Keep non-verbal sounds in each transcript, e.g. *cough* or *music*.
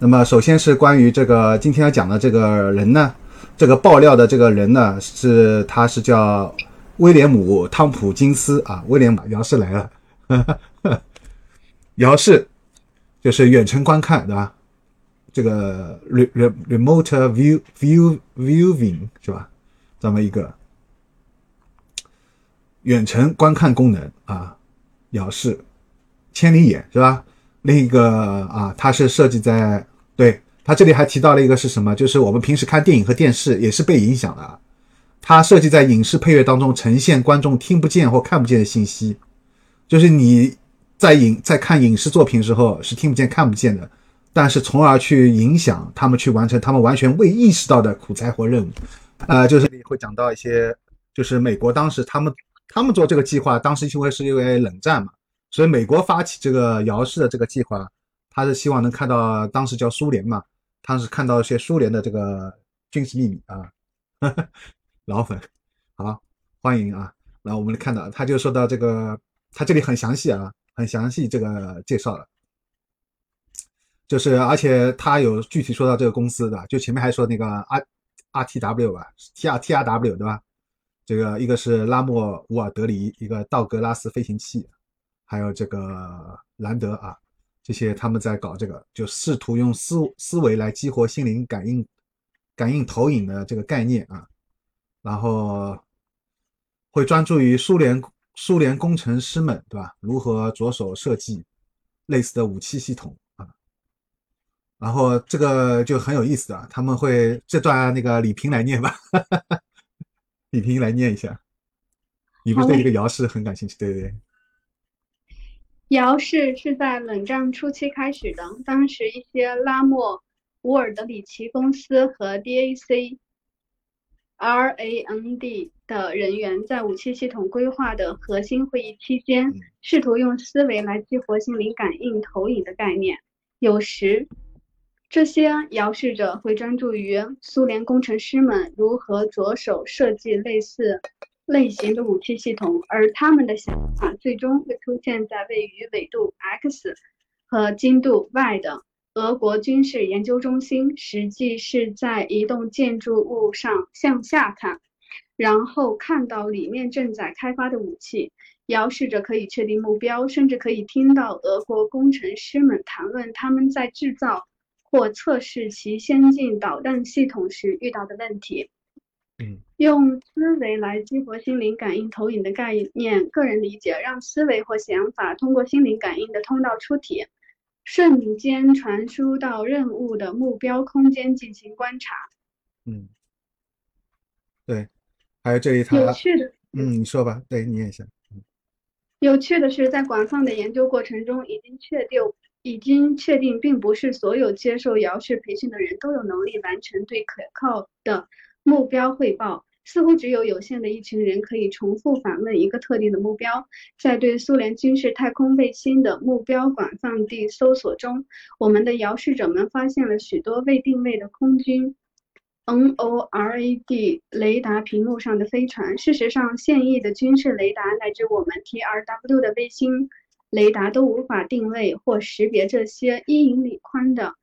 那么首先是关于这个今天要讲的这个人呢，这个爆料的这个人呢，是他是叫威廉姆·汤普金斯啊，威廉姆姚氏来了，*laughs* 姚氏就是远程观看对吧？这个 re re remote view view viewing 是吧？这么一个远程观看功能啊，姚氏千里眼是吧？另一个啊，它是设计在对它这里还提到了一个是什么？就是我们平时看电影和电视也是被影响的。它设计在影视配乐当中呈现观众听不见或看不见的信息，就是你在影在看影视作品时候是听不见看不见的，但是从而去影响他们去完成他们完全未意识到的苦差活任务。呃，就是会讲到一些，就是美国当时他们他们做这个计划，当时因为是因为冷战嘛。所以美国发起这个遥视的这个计划，他是希望能看到当时叫苏联嘛，他是看到一些苏联的这个军事秘密啊，*laughs* 老粉，好欢迎啊，然后我们看到他就说到这个，他这里很详细啊，很详细这个介绍了，就是而且他有具体说到这个公司的，就前面还说那个 R R T W 吧，T R T R W 对吧？这个一个是拉莫乌尔德里，一个道格拉斯飞行器。还有这个兰德啊，这些他们在搞这个，就试图用思思维来激活心灵感应、感应投影的这个概念啊，然后会专注于苏联苏联工程师们对吧？如何着手设计类似的武器系统啊？然后这个就很有意思啊，他们会这段那个李平来念吧，*laughs* 李平来念一下，你不是对这个姚氏很感兴趣，对不对？姚氏是在冷战初期开始的，当时一些拉莫乌尔德里奇公司和 DAC、RAND 的人员在武器系统规划的核心会议期间，试图用思维来激活心灵感应投影的概念。有时，这些遥视者会专注于苏联工程师们如何着手设计类似。类型的武器系统，而他们的想法最终会出现在位于纬度 X 和经度 Y 的俄国军事研究中心。实际是在一栋建筑物上向下看，然后看到里面正在开发的武器。遥视者可以确定目标，甚至可以听到俄国工程师们谈论他们在制造或测试其先进导弹系统时遇到的问题。用思维来激活心灵感应投影的概念，个人理解，让思维或想法通过心灵感应的通道出体，瞬间传输到任务的目标空间进行观察。嗯，对，还有这一套。有趣的，嗯，你说吧，对，念一下。有趣的是，在广泛的研究过程中，已经确定，已经确定，并不是所有接受姚氏培训的人都有能力完成对可靠的。目标汇报似乎只有有限的一群人可以重复访问一个特定的目标。在对苏联军事太空卫星的目标广泛地搜索中，我们的遥视者们发现了许多未定位的空军 NORAD 雷达屏幕上的飞船。事实上，现役的军事雷达乃至我们 TRW 的卫星雷达都无法定位或识别这些一英里宽的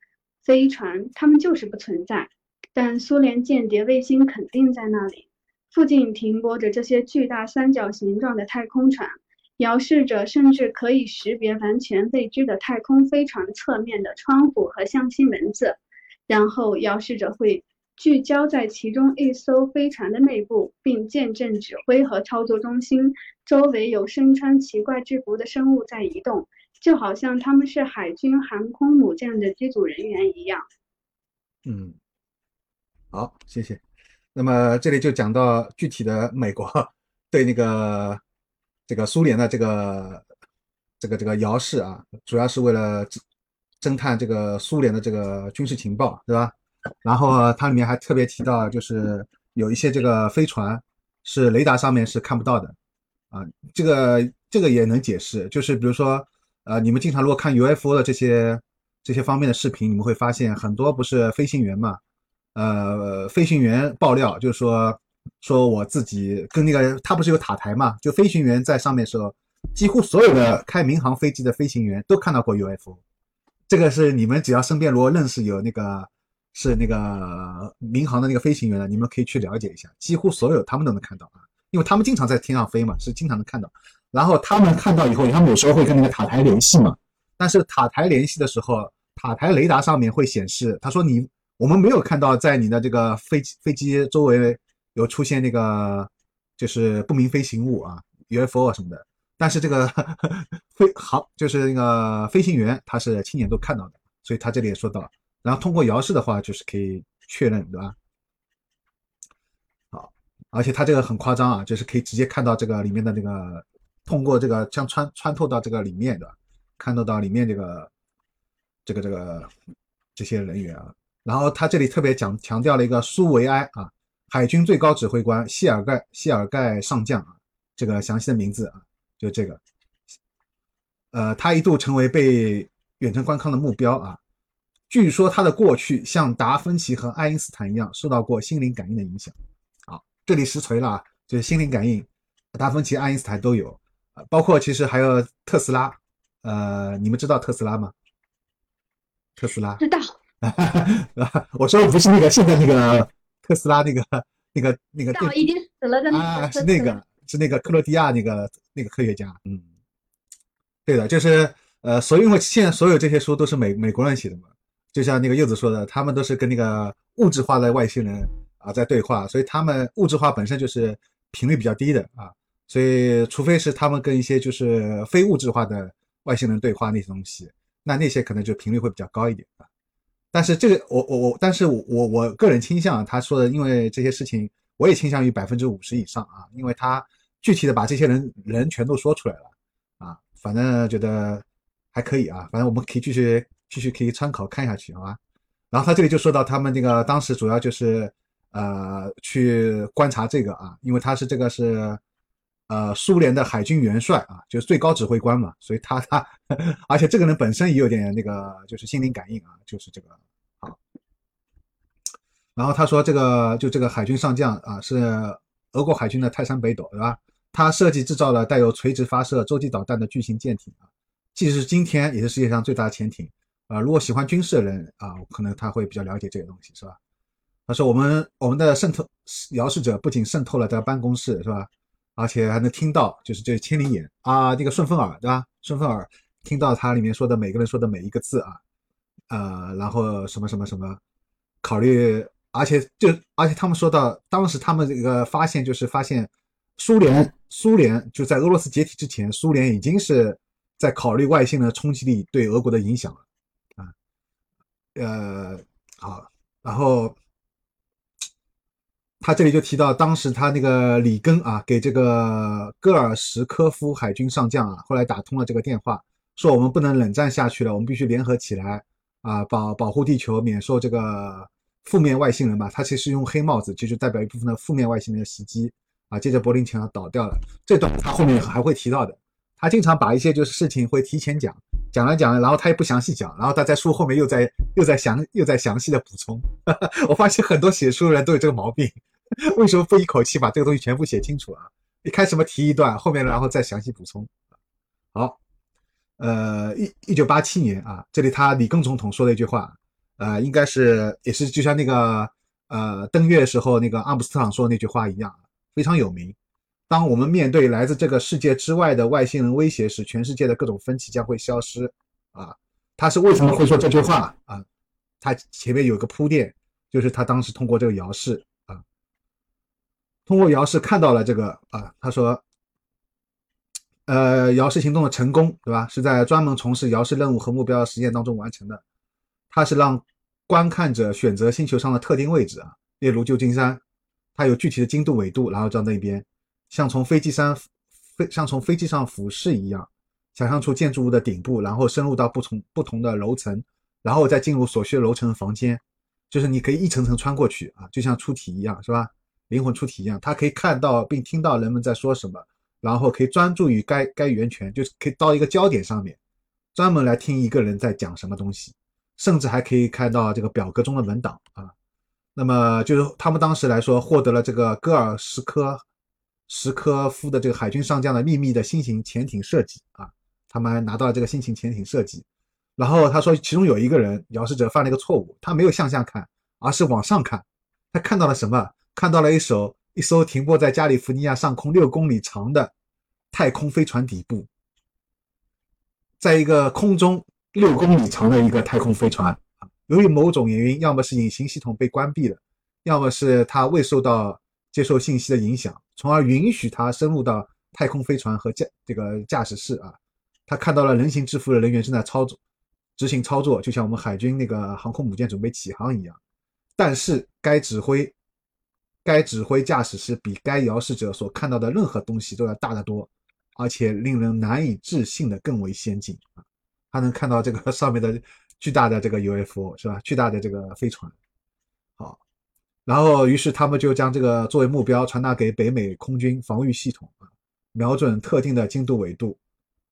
飞船，它们就是不存在。但苏联间谍卫星肯定在那里，附近停泊着这些巨大三角形状的太空船。遥视者甚至可以识别完全未知的太空飞船侧面的窗户和象形文字。然后，遥视者会聚焦在其中一艘飞船的内部，并见证指挥和操作中心周围有身穿奇怪制服的生物在移动，就好像他们是海军航空母舰的机组人员一样。嗯。好，谢谢。那么这里就讲到具体的美国对那个这个苏联的这个这个这个遥视啊，主要是为了侦探这个苏联的这个军事情报，对吧？然后它里面还特别提到，就是有一些这个飞船是雷达上面是看不到的啊。这个这个也能解释，就是比如说呃，你们经常如果看 UFO 的这些这些方面的视频，你们会发现很多不是飞行员嘛。呃，飞行员爆料就是说，说我自己跟那个他不是有塔台嘛？就飞行员在上面时候，几乎所有的开民航飞机的飞行员都看到过 UFO，这个是你们只要身边如果认识有那个是那个民航的那个飞行员的，你们可以去了解一下，几乎所有他们都能看到啊，因为他们经常在天上飞嘛，是经常能看到。然后他们看到以后，他们有时候会跟那个塔台联系嘛，但是塔台联系的时候，塔台雷达上面会显示，他说你我们没有看到在你的这个飞机飞机周围有出现那个就是不明飞行物啊 UFO 什么的。但是这个 *laughs* 飞航就是那个飞行员，他是亲眼都看到的，所以他这里也说到了，然后通过遥视的话，就是可以确认，对吧？好，而且他这个很夸张啊，就是可以直接看到这个里面的那个，通过这个像穿穿透到这个里面的，看得到里面这个这个这个这些人员啊。然后他这里特别讲强调了一个苏维埃啊，海军最高指挥官谢尔盖谢尔盖上将啊，这个详细的名字啊。就这个，呃，他一度成为被远程观看的目标啊。据说他的过去像达芬奇和爱因斯坦一样，受到过心灵感应的影响。好，这里实锤了啊，就是心灵感应，达芬奇、爱因斯坦都有，包括其实还有特斯拉。呃，你们知道特斯拉吗？特斯拉知道。*laughs* 我说的不是那个现在那个特斯拉那个那个那个。已经死了的那个。是那个。是那个克罗地亚那个那个科学家，嗯，对的，就是呃，所以因为现在所有这些书都是美美国人写的嘛，就像那个柚子说的，他们都是跟那个物质化的外星人啊在对话，所以他们物质化本身就是频率比较低的啊，所以除非是他们跟一些就是非物质化的外星人对话那些东西，那那些可能就频率会比较高一点啊。但是这个我我我，但是我我我个人倾向他说的，因为这些事情。我也倾向于百分之五十以上啊，因为他具体的把这些人人全都说出来了啊，反正觉得还可以啊，反正我们可以继续继续可以参考看下去，好吧？然后他这里就说到他们那个当时主要就是呃去观察这个啊，因为他是这个是呃苏联的海军元帅啊，就是最高指挥官嘛，所以他他而且这个人本身也有点那个就是心灵感应啊，就是这个。然后他说：“这个就这个海军上将啊，是俄国海军的泰山北斗，对吧？他设计制造了带有垂直发射洲际导弹的巨型舰艇啊，即使是今天也是世界上最大的潜艇啊。如果喜欢军事的人啊，可能他会比较了解这个东西，是吧？”他说：“我们我们的渗透遥视者不仅渗透了这个办公室，是吧？而且还能听到，就是这千里眼啊，这个顺风耳，对吧？顺风耳听到它里面说的每个人说的每一个字啊，呃，然后什么什么什么，考虑。”而且就而且他们说到，当时他们这个发现就是发现，苏联苏联就在俄罗斯解体之前，苏联已经是在考虑外星的冲击力对俄国的影响了啊，呃好，然后他这里就提到，当时他那个里根啊，给这个戈尔什科夫海军上将啊，后来打通了这个电话，说我们不能冷战下去了，我们必须联合起来啊，保保护地球免受这个。负面外星人吧，他其实用黑帽子，就是代表一部分的负面外星人的袭击啊。接着柏林墙倒掉了，这段他后面还会提到的。他经常把一些就是事情会提前讲，讲了讲了，然后他也不详细讲，然后他在书后面又在又在详又在详细的补充。*laughs* 我发现很多写书的人都有这个毛病，*laughs* 为什么不一口气把这个东西全部写清楚啊？一开始么提一段，后面然后再详细补充。好，呃，一一九八七年啊，这里他里根总统说了一句话。呃，应该是也是就像那个呃登月时候那个阿姆斯特朗说的那句话一样，非常有名。当我们面对来自这个世界之外的外星人威胁时，全世界的各种分歧将会消失。啊，他是为什么会说这句话啊？他前面有个铺垫，就是他当时通过这个遥视，通过遥视看到了这个啊，他说，呃，遥视行动的成功，对吧？是在专门从事遥视任务和目标实验当中完成的。它是让观看者选择星球上的特定位置啊，例如旧金山，它有具体的经度纬度，然后到那边，像从飞机上飞，像从飞机上俯视一样，想象出建筑物的顶部，然后深入到不同不同的楼层，然后再进入所需的楼层房间，就是你可以一层层穿过去啊，就像出题一样，是吧？灵魂出体一样，他可以看到并听到人们在说什么，然后可以专注于该该源泉，就是可以到一个焦点上面，专门来听一个人在讲什么东西。甚至还可以看到这个表格中的文档啊，那么就是他们当时来说获得了这个戈尔什科什科夫的这个海军上将的秘密的新型潜艇设计啊，他们还拿到了这个新型潜艇设计，然后他说，其中有一个人遥视者犯了一个错误，他没有向下看，而是往上看。他看到了什么？看到了一艘一艘停泊在加利福尼亚上空六公里长的太空飞船底部，在一个空中六公里长的一个太空飞船，由于某种原因，要么是隐形系统被关闭了，要么是它未受到接受信息的影响，从而允许它深入到太空飞船和驾这个驾驶室啊。他看到了人形制服的人员正在操作执行操作，就像我们海军那个航空母舰准备起航一样。但是该指挥该指挥驾驶室比该遥视者所看到的任何东西都要大得多，而且令人难以置信的更为先进啊！他能看到这个 *laughs* 上面的巨大的这个 UFO 是吧？巨大的这个飞船。好，然后于是他们就将这个作为目标传达给北美空军防御系统啊，瞄准特定的精度纬度。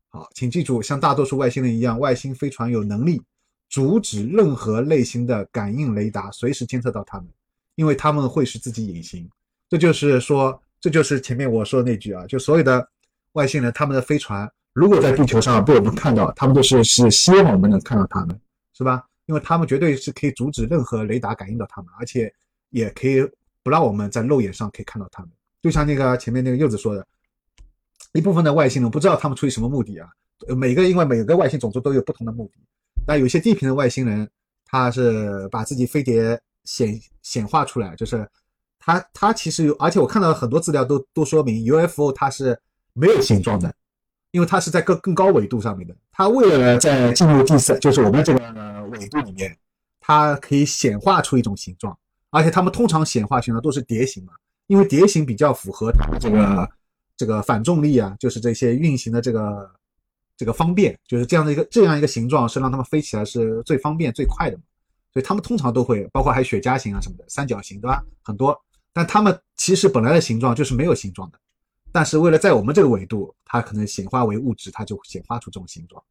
好，请记住，像大多数外星人一样，外星飞船有能力阻止任何类型的感应雷达随时监测到他们，因为他们会使自己隐形。这就是说，这就是前面我说的那句啊，就所有的外星人，他们的飞船如果在地球上被我们看到，他们都是是希望我们能看到他们，是吧？因为他们绝对是可以阻止任何雷达感应到他们，而且也可以不让我们在肉眼上可以看到他们。就像那个前面那个柚子说的。一部分的外星人不知道他们出于什么目的啊？每个因为每个外星种族都有不同的目的。那有些地平的外星人，他是把自己飞碟显显化出来，就是它，它其实有，而且我看到很多资料都都说明 UFO 它是没有形状的，因为它是在更更高纬度上面的。它为了在进入第三，就是我们这个纬度里面，它可以显化出一种形状，而且它们通常显化形状都是蝶形嘛，因为蝶形比较符合这个。这个反重力啊，就是这些运行的这个这个方便，就是这样的一个这样一个形状是让它们飞起来是最方便最快的嘛。所以他们通常都会包括还有雪茄形啊什么的三角形，对吧？很多，但他们其实本来的形状就是没有形状的，但是为了在我们这个纬度，它可能显化为物质，它就显化出这种形状。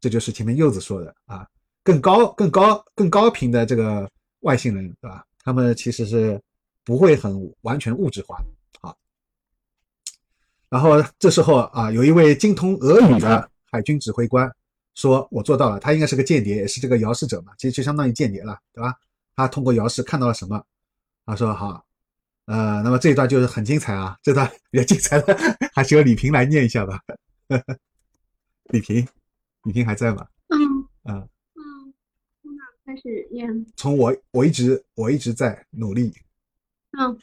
这就是前面柚子说的啊，更高更高更高频的这个外星人，对吧？他们其实是不会很完全物质化的。然后这时候啊，有一位精通俄语的海军指挥官说：“我做到了。”他应该是个间谍，也是这个遥视者嘛，其实就相当于间谍了，对吧？他通过遥视看到了什么？他说：“好，呃，那么这一段就是很精彩啊，这段比较精彩的，还是由李平来念一下吧。李平，李平还在吗？嗯嗯嗯，从哪开始念？从我我一直我一直在努力。嗯。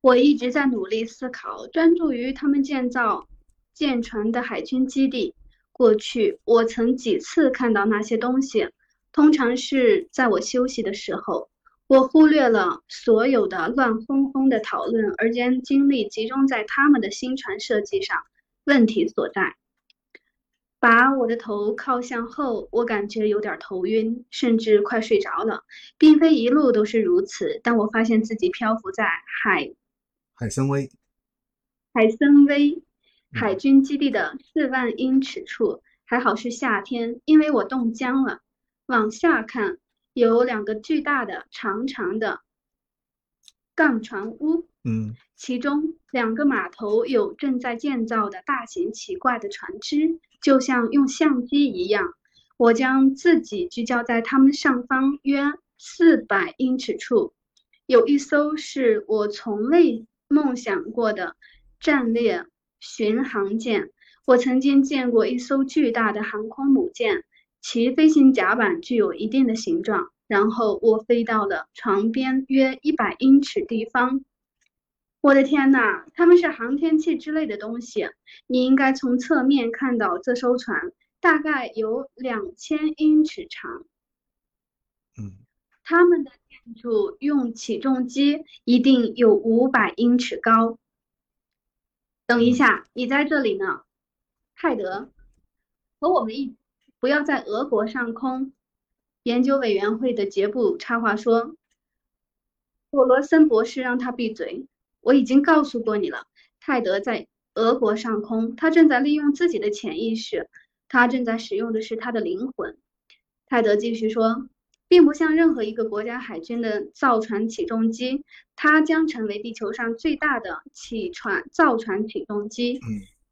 我一直在努力思考，专注于他们建造舰船的海军基地。过去，我曾几次看到那些东西，通常是在我休息的时候。我忽略了所有的乱哄哄的讨论，而将精力集中在他们的新船设计上。问题所在。把我的头靠向后，我感觉有点头晕，甚至快睡着了。并非一路都是如此，但我发现自己漂浮在海。海参崴，海参崴海军基地的四万英尺处，还好是夏天，因为我冻僵了。往下看，有两个巨大的、长长的杠船屋，嗯，其中两个码头有正在建造的大型奇怪的船只，就像用相机一样。我将自己聚焦在它们上方约四百英尺处，有一艘是我从未。梦想过的战列巡航舰，我曾经见过一艘巨大的航空母舰，其飞行甲板具有一定的形状。然后我飞到了床边约一百英尺地方。我的天呐，他们是航天器之类的东西。你应该从侧面看到这艘船，大概有两千英尺长。嗯，他们的。建筑用起重机一定有五百英尺高。等一下，你在这里呢，泰德，和我们一不要在俄国上空。研究委员会的杰布插话说：“索罗森博士，让他闭嘴。我已经告诉过你了，泰德在俄国上空，他正在利用自己的潜意识，他正在使用的是他的灵魂。”泰德继续说。并不像任何一个国家海军的造船起重机，它将成为地球上最大的起船造船起重机。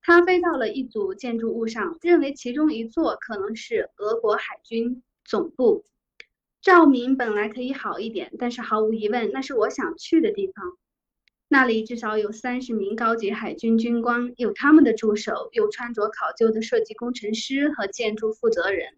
它飞到了一组建筑物上，认为其中一座可能是俄国海军总部。照明本来可以好一点，但是毫无疑问，那是我想去的地方。那里至少有三十名高级海军军官，有他们的助手，有穿着考究的设计工程师和建筑负责人。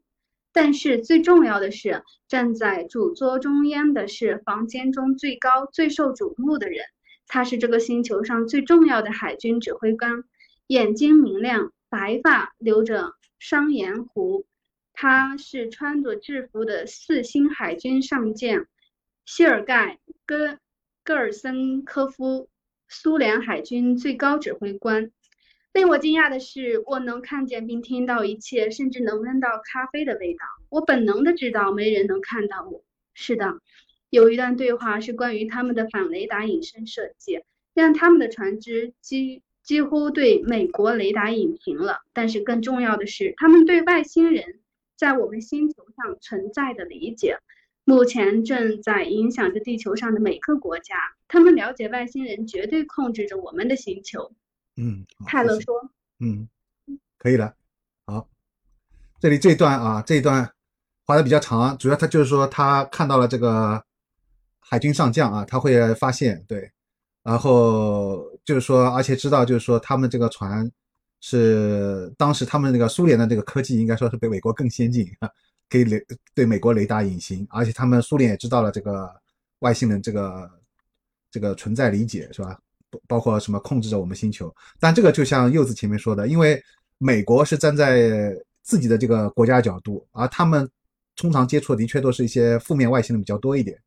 但是最重要的是，站在主桌中央的是房间中最高、最受瞩目的人。他是这个星球上最重要的海军指挥官，眼睛明亮，白发，留着双盐胡。他是穿着制服的四星海军上将谢尔盖·戈戈尔森科夫，苏联海军最高指挥官。令我惊讶的是，我能看见并听到一切，甚至能闻到咖啡的味道。我本能的知道没人能看到我。是的，有一段对话是关于他们的反雷达隐身设计，让他们的船只几几乎对美国雷达隐形了。但是更重要的是，他们对外星人。在我们星球上存在的理解，目前正在影响着地球上的每个国家。他们了解外星人绝对控制着我们的星球。嗯，泰勒说。嗯，可以了。好，这里这一段啊，这一段划的比较长，主要他就是说他看到了这个海军上将啊，他会发现对，然后就是说，而且知道就是说他们这个船。是当时他们那个苏联的这个科技，应该说是比美国更先进啊，可以雷对美国雷达隐形，而且他们苏联也知道了这个外星人这个这个存在理解是吧？包括什么控制着我们星球。但这个就像柚子前面说的，因为美国是站在自己的这个国家角度，而他们通常接触的确都是一些负面外星人比较多一点，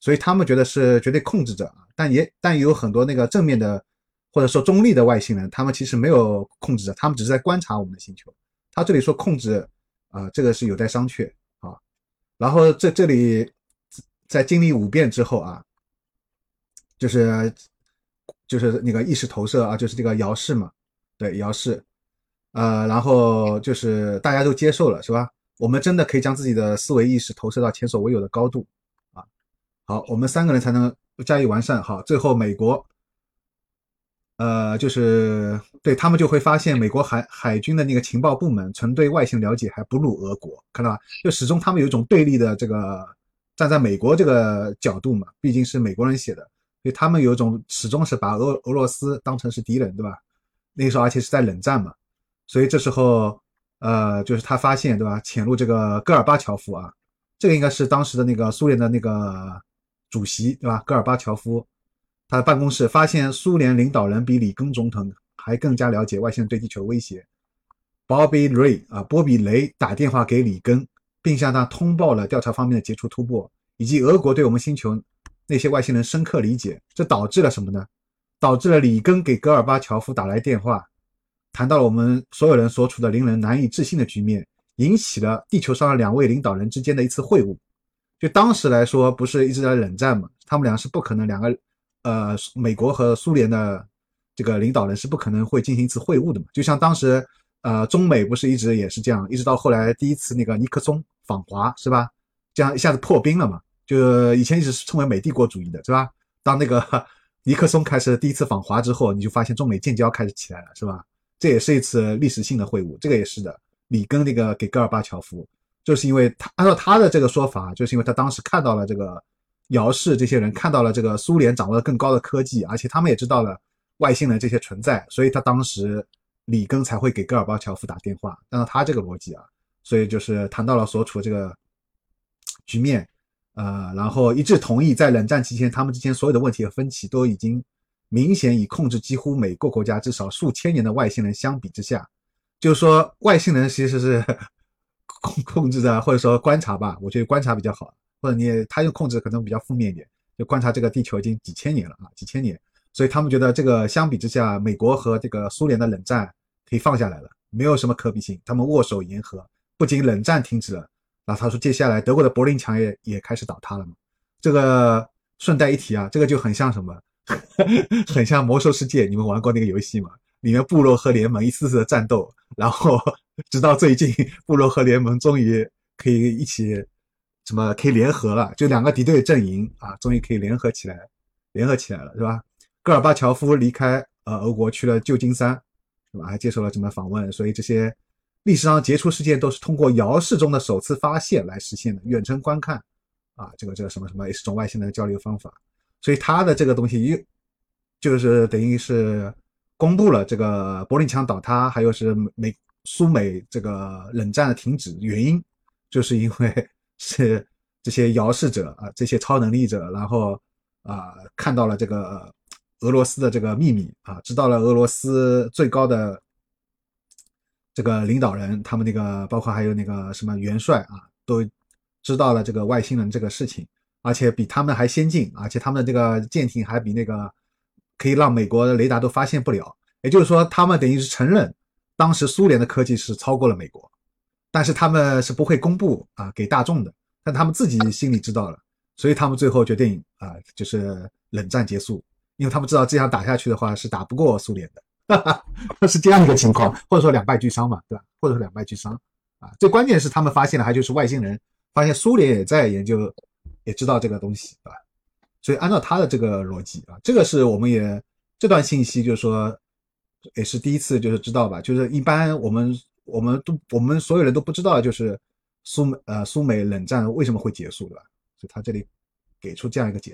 所以他们觉得是绝对控制着啊。但也但也有很多那个正面的。或者说中立的外星人，他们其实没有控制着，他们只是在观察我们的星球。他这里说控制，啊，这个是有待商榷啊。然后这这里在经历五遍之后啊，就是就是那个意识投射啊，就是这个姚氏嘛，对，姚氏，呃，然后就是大家都接受了，是吧？我们真的可以将自己的思维意识投射到前所未有的高度啊。好，我们三个人才能加以完善。好，最后美国。呃，就是对他们就会发现，美国海海军的那个情报部门曾对外形了解还不如俄国，看到吧？就始终他们有一种对立的这个站在美国这个角度嘛，毕竟是美国人写的，因为他们有一种始终是把俄俄罗斯当成是敌人，对吧？那个时候而且是在冷战嘛，所以这时候呃，就是他发现对吧？潜入这个戈尔巴乔夫啊，这个应该是当时的那个苏联的那个主席对吧？戈尔巴乔夫。他的办公室发现，苏联领导人比里根总统还更加了解外星人对地球威胁。Bobby Ray 啊，波比雷打电话给里根，并向他通报了调查方面的杰出突破，以及俄国对我们星球那些外星人深刻理解。这导致了什么呢？导致了里根给戈尔巴乔夫打来电话，谈到了我们所有人所处的令人难以置信的局面，引起了地球上的两位领导人之间的一次会晤。就当时来说，不是一直在冷战嘛？他们俩是不可能两个。呃，美国和苏联的这个领导人是不可能会进行一次会晤的嘛？就像当时，呃，中美不是一直也是这样，一直到后来第一次那个尼克松访华是吧？这样一下子破冰了嘛？就以前一直是称为美帝国主义的是吧？当那个 *laughs* 尼克松开始第一次访华之后，你就发现中美建交开始起来了是吧？这也是一次历史性的会晤，这个也是的。里根那个给戈尔巴乔夫，就是因为他按照他的这个说法，就是因为他当时看到了这个。姚氏这些人看到了这个苏联掌握了更高的科技，而且他们也知道了外星人这些存在，所以他当时里根才会给戈尔巴乔夫打电话。按照他这个逻辑啊，所以就是谈到了所处这个局面，呃，然后一致同意，在冷战期间，他们之间所有的问题和分歧都已经明显以控制几乎每个国家至少数千年的外星人相比之下，就是说外星人其实是 *laughs* 控控制的或者说观察吧，我觉得观察比较好。或者你他又控制可能比较负面一点，就观察这个地球已经几千年了啊，几千年，所以他们觉得这个相比之下，美国和这个苏联的冷战可以放下来了，没有什么可比性，他们握手言和，不仅冷战停止了，然后他说接下来德国的柏林墙也也开始倒塌了嘛。这个顺带一提啊，这个就很像什么，*laughs* 很像魔兽世界，你们玩过那个游戏吗？里面部落和联盟一次次的战斗，然后 *laughs* 直到最近部落和联盟终于可以一起。什么可以联合了？就两个敌对阵营啊，终于可以联合起来，联合起来了，是吧？戈尔巴乔夫离开呃俄国去了旧金山，是吧？还接受了什么访问？所以这些历史上杰出事件都是通过遥视中的首次发现来实现的，远程观看啊，这个这个什么什么也是种外星人的交流方法。所以他的这个东西又就是等于是公布了这个柏林墙倒塌，还有是美苏美这个冷战的停止原因，就是因为 *laughs* 是这些遥视者啊，这些超能力者，然后啊看到了这个。俄罗斯的这个秘密啊，知道了俄罗斯最高的这个领导人，他们那个包括还有那个什么元帅啊，都知道了这个外星人这个事情，而且比他们还先进，而且他们的这个舰艇还比那个可以让美国的雷达都发现不了。也就是说，他们等于是承认当时苏联的科技是超过了美国，但是他们是不会公布啊给大众的，但他们自己心里知道了，所以他们最后决定啊，就是冷战结束。因为他们知道这样打下去的话是打不过苏联的，*laughs* 那是这样一个情况，或者说两败俱伤嘛，对吧？或者说两败俱伤啊。最关键是他们发现了，还就是外星人发现苏联也在研究，也知道这个东西，对吧？所以按照他的这个逻辑啊，这个是我们也这段信息就是说也是第一次就是知道吧，就是一般我们我们都我们所有人都不知道，就是苏美呃苏美冷战为什么会结束，对吧？所以他这里给出这样一个解。